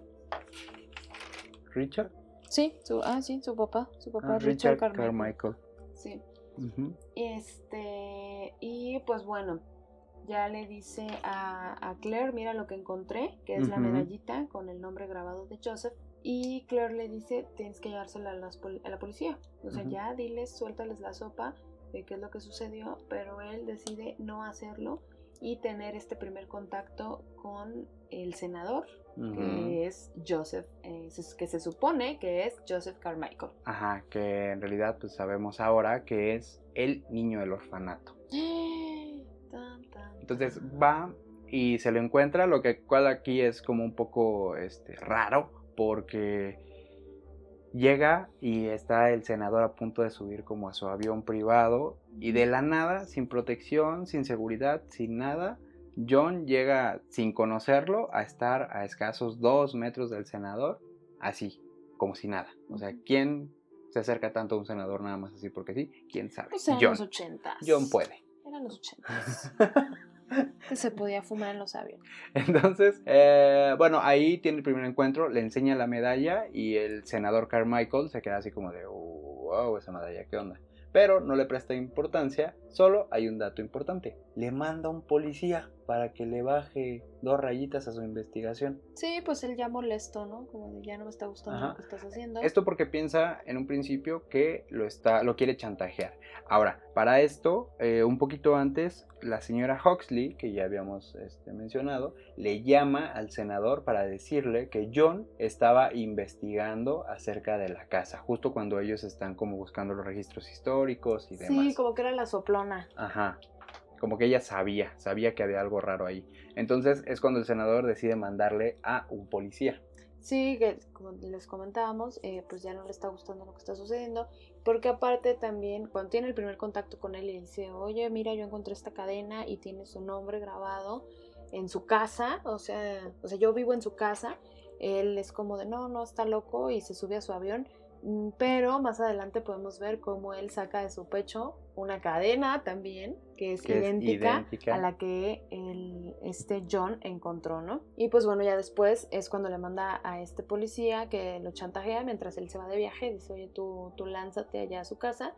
S2: ¿Richard?
S1: Sí, su, ah, sí, su papá, su papá
S2: ah, Richard, Carmichael.
S1: Sí. Este, y pues bueno, ya le dice a, Claire, mira lo que encontré, que es la medallita con el nombre grabado de Joseph. Y Claire le dice, tienes que llevársela a, la policía. O sea, ya diles, suéltales la sopa de qué es lo que sucedió, pero él decide no hacerlo y tener este primer contacto con el senador, que es Joseph, eh, que se supone que es Joseph Carmichael.
S2: Ajá, que en realidad pues sabemos ahora que es el niño del orfanato. Entonces va y se lo encuentra, lo que cual aquí es como un poco este, raro, porque llega y está el senador a punto de subir como a su avión privado y de la nada, sin protección, sin seguridad, sin nada, John llega sin conocerlo a estar a escasos dos metros del senador, así, como si nada. O sea, ¿quién se acerca tanto a un senador nada más así porque sí? ¿Quién sabe?
S1: Pues
S2: John.
S1: los ochentas.
S2: John puede.
S1: Eran los ochentas. se podía fumar en los aviones.
S2: Entonces, eh, bueno, ahí tiene el primer encuentro, le enseña la medalla y el senador Carmichael se queda así como de, wow, esa medalla, ¿qué onda? Pero no le presta importancia, solo hay un dato importante. Le manda un policía para que le baje dos rayitas a su investigación.
S1: Sí, pues él ya molesto, ¿no? Como de ya no me está gustando
S2: Ajá.
S1: lo que estás haciendo.
S2: Esto porque piensa en un principio que lo, está, lo quiere chantajear. Ahora, para esto, eh, un poquito antes, la señora Huxley, que ya habíamos este, mencionado, le llama al senador para decirle que John estaba investigando acerca de la casa, justo cuando ellos están como buscando los registros históricos y demás.
S1: Sí, como que era la soplona.
S2: Ajá. Como que ella sabía, sabía que había algo raro ahí. Entonces es cuando el senador decide mandarle a un policía.
S1: Sí, que como les comentábamos, eh, pues ya no le está gustando lo que está sucediendo, porque aparte también cuando tiene el primer contacto con él y dice, oye, mira, yo encontré esta cadena y tiene su nombre grabado en su casa, o sea, o sea, yo vivo en su casa, él es como de, no, no, está loco y se sube a su avión, pero más adelante podemos ver cómo él saca de su pecho una cadena también, que es,
S2: Que es
S1: idéntica,
S2: idéntica.
S1: a la que el, este John encontró, ¿no? Y pues bueno, ya después es cuando le manda a este policía que lo chantajea mientras él se va de viaje, dice, oye, tú, tú lánzate allá a su casa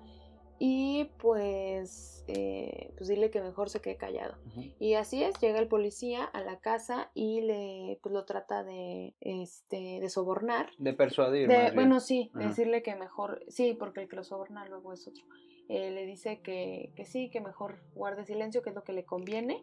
S1: y pues, eh, pues dile que mejor se quede callado. Y así es, llega el policía a la casa y le, pues lo trata de, este, de sobornar.
S2: De persuadir.
S1: De- bueno, sí,
S2: Ajá.
S1: decirle que mejor, sí, porque el que lo soborna luego es otro. Eh, le dice que, que sí, que mejor guarde silencio, que es lo que le conviene,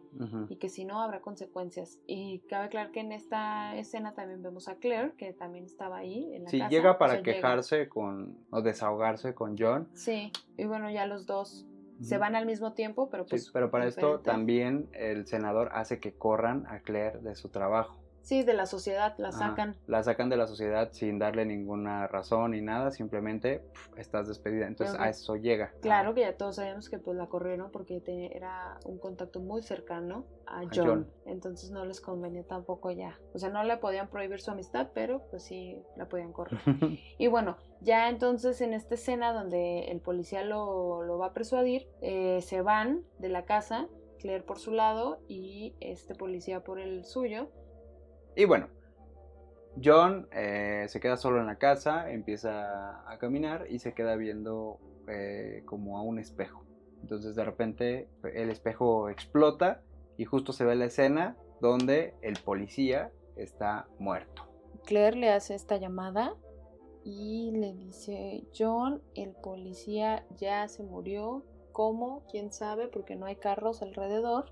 S1: y que si no habrá consecuencias. Y cabe aclarar que en esta escena también vemos a Claire, que también estaba ahí en la
S2: Sí,
S1: casa.
S2: llega
S1: o
S2: para
S1: llega.
S2: quejarse con o desahogarse con John.
S1: Sí, y bueno, ya los dos se van al mismo tiempo, pero
S2: Sí,
S1: pues...
S2: pero para esto también el senador hace que corran a Claire de su trabajo.
S1: Sí, de la sociedad la
S2: Ajá.
S1: sacan.
S2: La sacan de la sociedad sin darle ninguna razón ni nada, simplemente pf, estás despedida. Entonces a eso llega.
S1: Claro que ya todos sabemos que pues la corrieron porque te- era un contacto muy cercano a John.
S2: John.
S1: Entonces no les convenía tampoco ya. O sea, no le podían prohibir su amistad, pero pues sí la podían correr. Y bueno, ya entonces en esta escena donde el policía lo, lo va a persuadir, eh, se van de la casa, Claire por su lado y este policía por el suyo.
S2: Y bueno, John eh, se queda solo en la casa, empieza a caminar y se queda viendo eh, como a un espejo. Entonces de repente el espejo explota y justo se ve la escena donde el policía está muerto.
S1: Claire le hace esta llamada y le dice, John, el policía ya se murió. ¿Cómo? ¿Quién sabe? Porque no hay carros alrededor.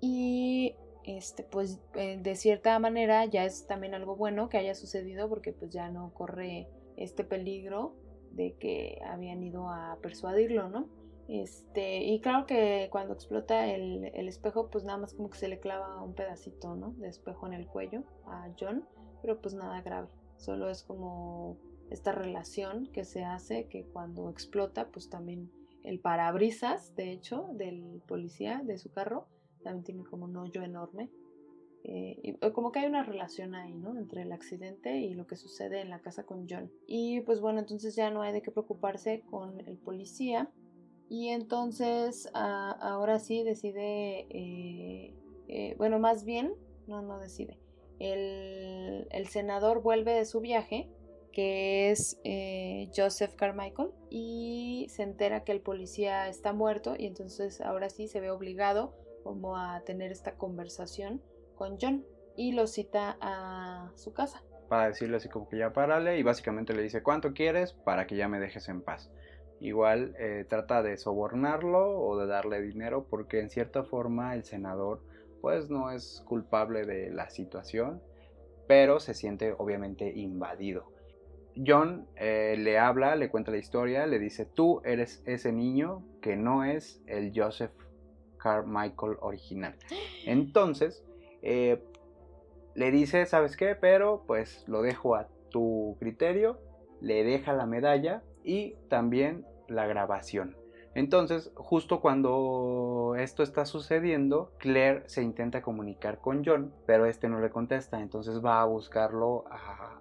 S1: Y este, pues eh, de cierta manera ya es también algo bueno que haya sucedido porque pues ya no corre este peligro de que habían ido a persuadirlo, ¿no? Este, y claro que cuando explota el, el espejo, pues nada más como que se le clava un pedacito, ¿no? De espejo en el cuello a John pero pues nada grave. Solo es como esta relación que se hace que cuando explota, pues también el parabrisas, de hecho, del policía, de su carro, también tiene como un hoyo enorme. Eh, y como que hay una relación ahí, ¿no? Entre el accidente y lo que sucede en la casa con John. Y pues bueno, entonces ya no hay de qué preocuparse con el policía. Y entonces ah, ahora sí decide, eh, eh, bueno, más bien, no, no decide el, el senador vuelve de su viaje, que es eh, Joseph Carmichael, y se entera que el policía está muerto y entonces ahora sí se ve obligado como a tener esta conversación con John y lo cita a su casa.
S2: para decirle así como que ya párale y básicamente le dice cuánto quieres para que ya me dejes en paz. Igual eh, trata de sobornarlo o de darle dinero porque en cierta forma el senador pues no es culpable de la situación, pero se siente obviamente invadido. John eh, le habla, le cuenta la historia, le dice tú eres ese niño que no es el Joseph Carmichael original. Entonces, eh, le dice, ¿sabes qué? Pero pues lo dejo a tu criterio, le deja la medalla y también la grabación. Entonces, justo cuando esto está sucediendo, Claire se intenta comunicar con John, pero este no le contesta, entonces va a buscarlo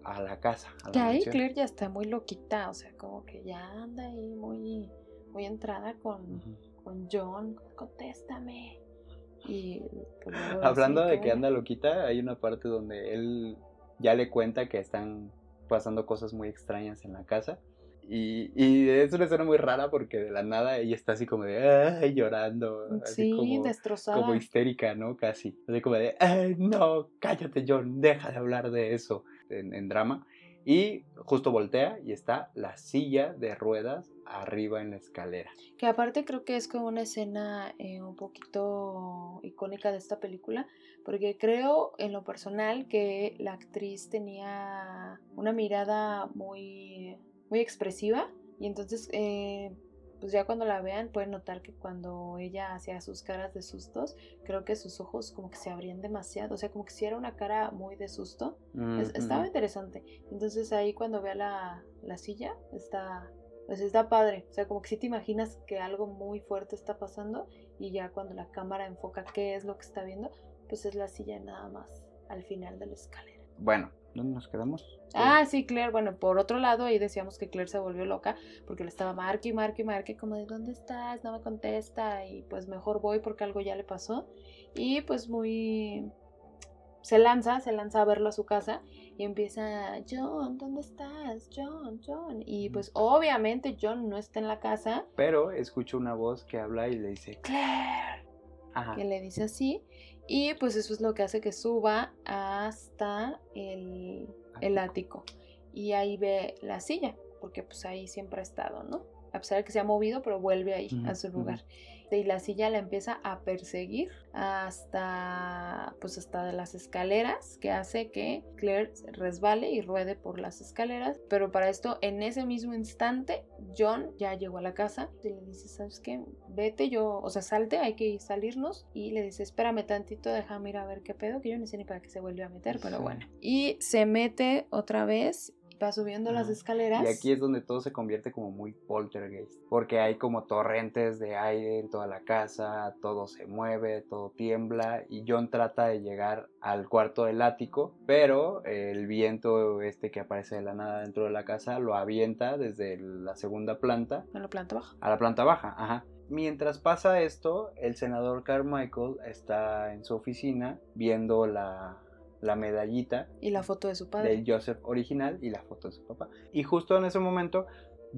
S2: a, la casa.
S1: que ahí Claire ya está muy loquita, o sea, como que ya anda ahí muy, muy entrada con, con John, contéstame. Y
S2: pues, hablando de que anda loquita, hay una parte donde él ya le cuenta que están pasando cosas muy extrañas en la casa y, y, es una escena muy rara porque de la nada ella está así como de ay, llorando.
S1: Así como, destrozada.
S2: Como histérica, ¿no? Casi. Así como de ay, no, cállate, John, deja de hablar de eso en, drama. Y justo voltea y está la silla de ruedas arriba en la escalera.
S1: Que aparte creo que es como una escena eh, un poquito icónica de esta película, porque creo en lo personal que la actriz tenía una mirada muy muy expresiva y entonces eh, pues ya cuando la vean pueden notar que cuando ella hacía sus caras de sustos, creo que sus ojos como que se abrían demasiado, o sea, como que si era una cara muy de susto. estaba interesante. Entonces ahí cuando vea la, la silla, está, pues está padre, o sea, como que si te imaginas que algo muy fuerte está pasando y ya cuando la cámara enfoca qué es lo que está viendo, pues es la silla nada más al final de la escalera.
S2: Bueno, ¿Dónde nos quedamos?
S1: Ah, sí, Claire. Bueno, por otro lado, ahí decíamos que Claire se volvió loca porque le estaba marque y marque y marque, como de ¿dónde estás? No me contesta. Y pues mejor voy porque algo ya le pasó. Y pues muy. Se lanza, se lanza a verlo a su casa y empieza, John, ¿dónde estás? John, John. Y pues obviamente John no está en la casa.
S2: Pero escucha una voz que habla y le dice,
S1: Claire. Ajá. Que le dice así. Y pues eso es lo que hace que suba hasta el, ático. Y ahí ve la silla, porque pues ahí siempre ha estado, ¿no? A pesar de que se ha movido, pero vuelve ahí a su lugar y la silla la empieza a perseguir hasta pues hasta las escaleras que hace que Claire resbale y ruede por las escaleras. Pero para esto en ese mismo instante John ya llegó a la casa y le dice sabes qué vete yo o sea salte hay que salirnos y le dice espérame tantito déjame ir a ver qué pedo que yo no sé ni para qué se vuelve a meter pero bueno y se mete otra vez va subiendo las escaleras.
S2: Y aquí es donde todo se convierte como muy poltergeist, porque hay como torrentes de aire en toda la casa, todo se mueve, todo tiembla y John trata de llegar al cuarto del ático, pero el viento este que aparece de la nada dentro de la casa lo avienta desde la segunda planta.
S1: A la planta baja.
S2: A la planta baja, ajá. Mientras pasa esto, el senador Carmichael está en su oficina viendo la, la medallita.
S1: Y la foto de su padre.
S2: Del Joseph original y la foto de su papá. Y justo en ese momento,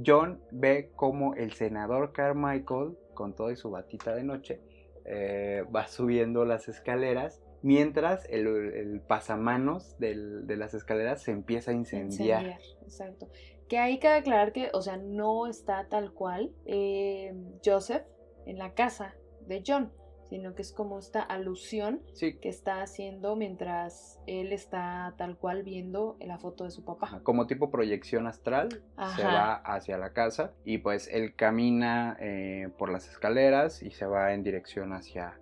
S2: John ve como el senador Carmichael, con todo y su batita de noche, eh, va subiendo las escaleras. Mientras el, pasamanos de las escaleras se empieza a incendiar. incendiar.
S1: Exacto. Que hay que aclarar que, o sea, no está tal cual eh, Joseph en la casa de John sino que es como esta alusión que está haciendo mientras él está tal cual viendo la foto de su papá.
S2: Como tipo proyección astral, se va hacia la casa y pues él camina eh, por las escaleras y se va en dirección hacia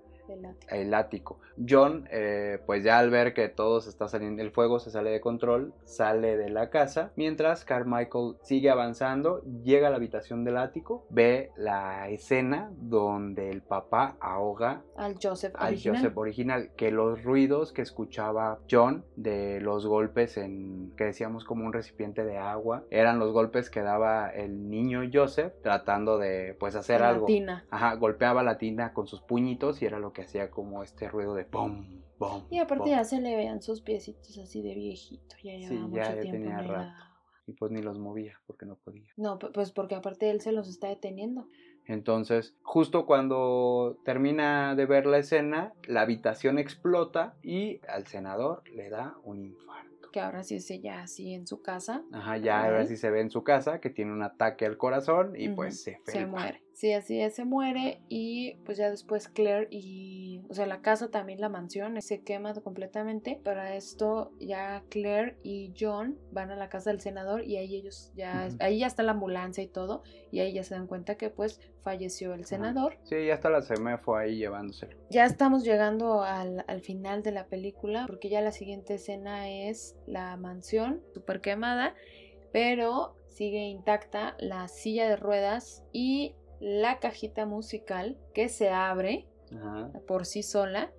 S2: el ático. John, eh, pues ya al ver que todo se está saliendo, el fuego se sale de control, sale de la casa, mientras Carmichael sigue avanzando, llega a la habitación del ático, ve la escena donde el papá ahoga
S1: al Joseph
S2: al Joseph original, que los ruidos que escuchaba John de los golpes en, que decíamos como un recipiente de agua, eran los golpes que daba el niño Joseph tratando de pues hacer algo.
S1: tina.
S2: Ajá, golpeaba la tina con sus puñitos y era lo que hacía como este ruido de pum, pum.
S1: Y aparte ya se le vean sus piecitos así de viejito, ya llevaba mucho tiempo tenía rato.
S2: Y pues ni los movía porque no podía.
S1: No, pues porque aparte él se los está deteniendo.
S2: Entonces, justo cuando termina de ver la escena, la habitación explota y al senador le da un infarto.
S1: Que ahora sí es ella así en su casa.
S2: Ajá, ya ahora sí se ve en su casa que tiene un ataque al corazón y pues se,
S1: se muere. Sí, así es, se muere y pues ya después Claire y, o sea, la casa también, la mansión, se quema completamente. Para esto ya Claire y John van a la casa del senador y ahí ellos ya, ahí ya está la ambulancia y todo y ahí ya se dan cuenta que pues falleció el senador.
S2: Sí, ya está la fue ahí llevándoselo.
S1: Ya estamos llegando al, al final de la película porque ya la siguiente escena es la mansión super quemada, pero sigue intacta la silla de ruedas y la cajita musical que se abre por sí sola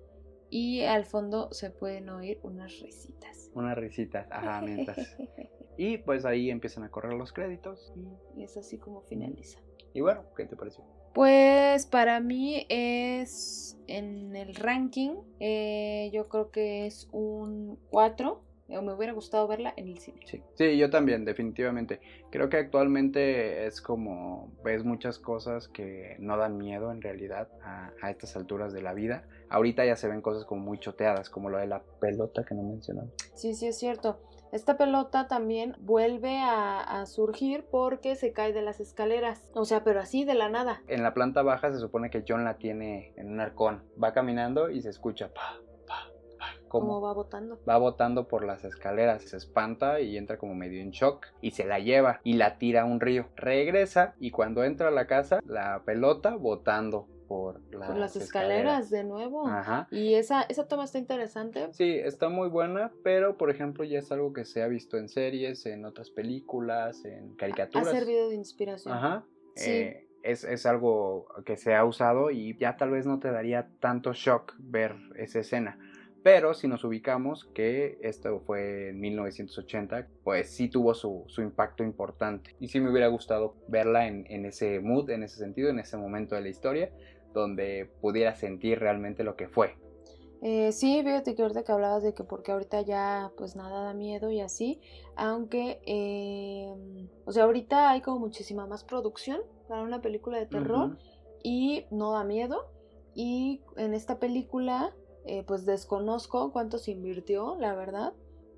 S1: y al fondo se pueden oír unas risitas.
S2: Unas risitas, ajá, mientras. y pues ahí empiezan a correr los créditos.
S1: Y es así como finaliza.
S2: Y bueno, ¿qué te pareció?
S1: Pues para mí es en el ranking, eh, yo creo que es un 4 o me hubiera gustado verla en el cine.
S2: Sí. yo también, definitivamente. Creo que actualmente es como ves muchas cosas que no dan miedo en realidad a, estas alturas de la vida. Ahorita ya se ven cosas como muy choteadas, como lo de la pelota que no mencionamos.
S1: Sí, sí, es cierto. Esta pelota también vuelve a, a, surgir porque se cae de las escaleras. O sea, pero así de la nada.
S2: En la planta baja se supone que John la tiene en un arcón. Va caminando y se escucha pa,
S1: cómo, va botando.
S2: Va botando por las escaleras, se espanta y entra como medio en shock y se la lleva y la tira a un río. Regresa y cuando entra a la casa, la pelota botando por
S1: las, escaleras, de nuevo. Ajá. Y esa, esa toma está interesante.
S2: Sí, está muy buena, pero por ejemplo ya es algo que se ha visto en series, en otras películas, en caricaturas.
S1: Ha servido de inspiración.
S2: Ajá. Sí. Eh, es, es, algo que se ha usado y ya tal vez no te daría tanto shock ver esa escena. Pero si nos ubicamos que esto fue en 1980, pues sí tuvo su, impacto importante. Y sí me hubiera gustado verla en, ese mood, en ese sentido, en ese momento de la historia, donde pudiera sentir realmente lo que fue.
S1: Eh, sí, fíjate que ahorita que hablabas de que porque ahorita ya pues nada da miedo y así, aunque, em, o sea, ahorita hay como muchísima más producción para una película de terror y no da miedo. Y en esta película eh, pues desconozco cuánto se invirtió, la verdad,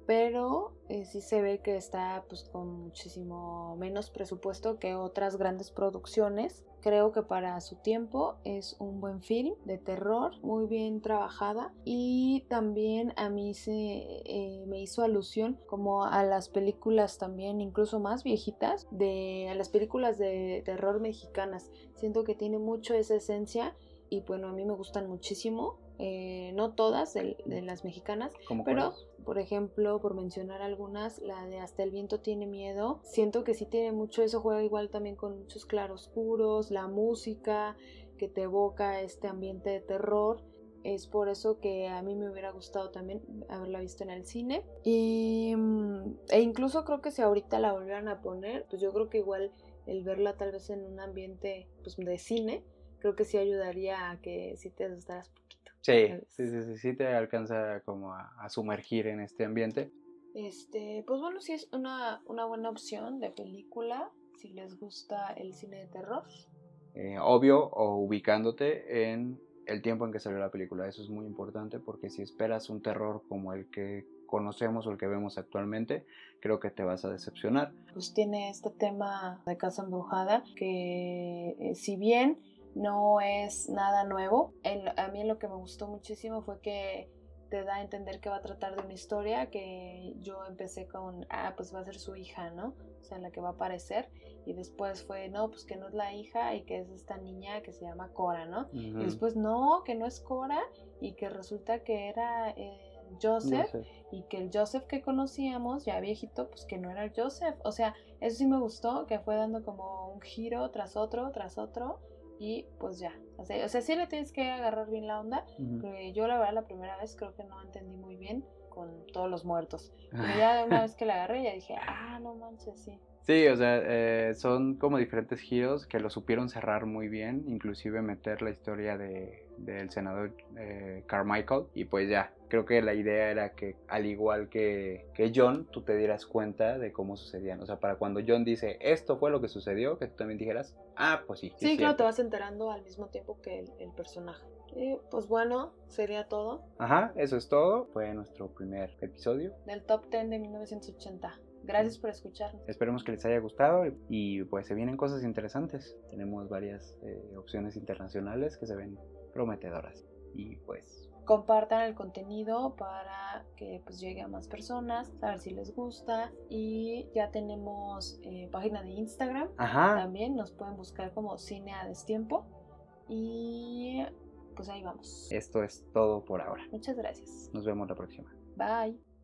S1: pero eh, sí se ve que está pues con muchísimo menos presupuesto que otras grandes producciones. Creo que para su tiempo es un buen film de terror, muy bien trabajada y también a mí se eh, me hizo alusión como a las películas también incluso más viejitas de a las películas de terror mexicanas. Siento que tiene mucho esa esencia y bueno a mí me gustan muchísimo eh, no todas de, las mexicanas, pero por ejemplo, por mencionar algunas, la de Hasta el viento tiene miedo, siento que sí tiene mucho eso, juega igual también con muchos claroscuros, la música que te evoca este ambiente de terror. Es por eso que a mí me hubiera gustado también haberla visto en el cine. Y, mm, e incluso creo que si ahorita la volvieran a poner, pues yo creo que igual el verla tal vez en un ambiente pues, de cine, creo que sí ayudaría a que si te asustaras
S2: Sí, sí, sí, sí, te alcanza como a, sumergir en este ambiente.
S1: Este, pues bueno, sí es una, una buena opción de película si les gusta el cine de terror.
S2: Eh, obvio, o ubicándote en el tiempo en que salió la película. Eso es muy importante porque si esperas un terror como el que conocemos o el que vemos actualmente, creo que te vas a decepcionar.
S1: Pues tiene este tema de casa embrujada que eh, si bien no es nada nuevo. a mí lo que me gustó muchísimo fue que te da a entender que va a tratar de una historia que yo empecé con, ah, pues va a ser su hija, ¿no? O sea, la que va a aparecer. Y después fue, no, pues que no es la hija y que es esta niña que se llama Cora, ¿no? Y después, no, que no es Cora y que resulta que era eh, Joseph, y que el Joseph que conocíamos, ya viejito, pues que no era el Joseph. O sea, eso sí me gustó, que fue dando como un giro tras otro, tras otro y pues ya. O sea, o sea, sí le tienes que agarrar bien la onda. yo la verdad la primera vez creo que no entendí muy bien con todos los muertos. Pero ya de una vez que la agarré ya dije, ah, no manches, sí.
S2: Sí, o sea, eh, son como diferentes giros que lo supieron cerrar muy bien, inclusive meter la historia de, del senador eh, Carmichael y pues ya, creo que la idea era que al igual que, que, John, tú te dieras cuenta de cómo sucedían, o sea, para cuando John dice, esto fue lo que sucedió, que tú también dijeras, ah, pues sí.
S1: Sí, claro, te vas enterando al mismo tiempo que el, el personaje. Y pues bueno, sería todo.
S2: Ajá, eso es todo, fue nuestro primer episodio.
S1: Del top 10 de 1980. Gracias por escucharnos.
S2: Esperemos que les haya gustado y pues se vienen cosas interesantes. Tenemos varias eh, opciones internacionales que se ven prometedoras. Y pues
S1: compartan el contenido para que pues llegue a más personas, a ver si les gusta y ya tenemos eh, página de Instagram también, nos pueden buscar como Cine a Destiempo y pues ahí vamos.
S2: Esto es todo por ahora.
S1: Muchas gracias.
S2: Nos vemos la próxima.
S1: Bye.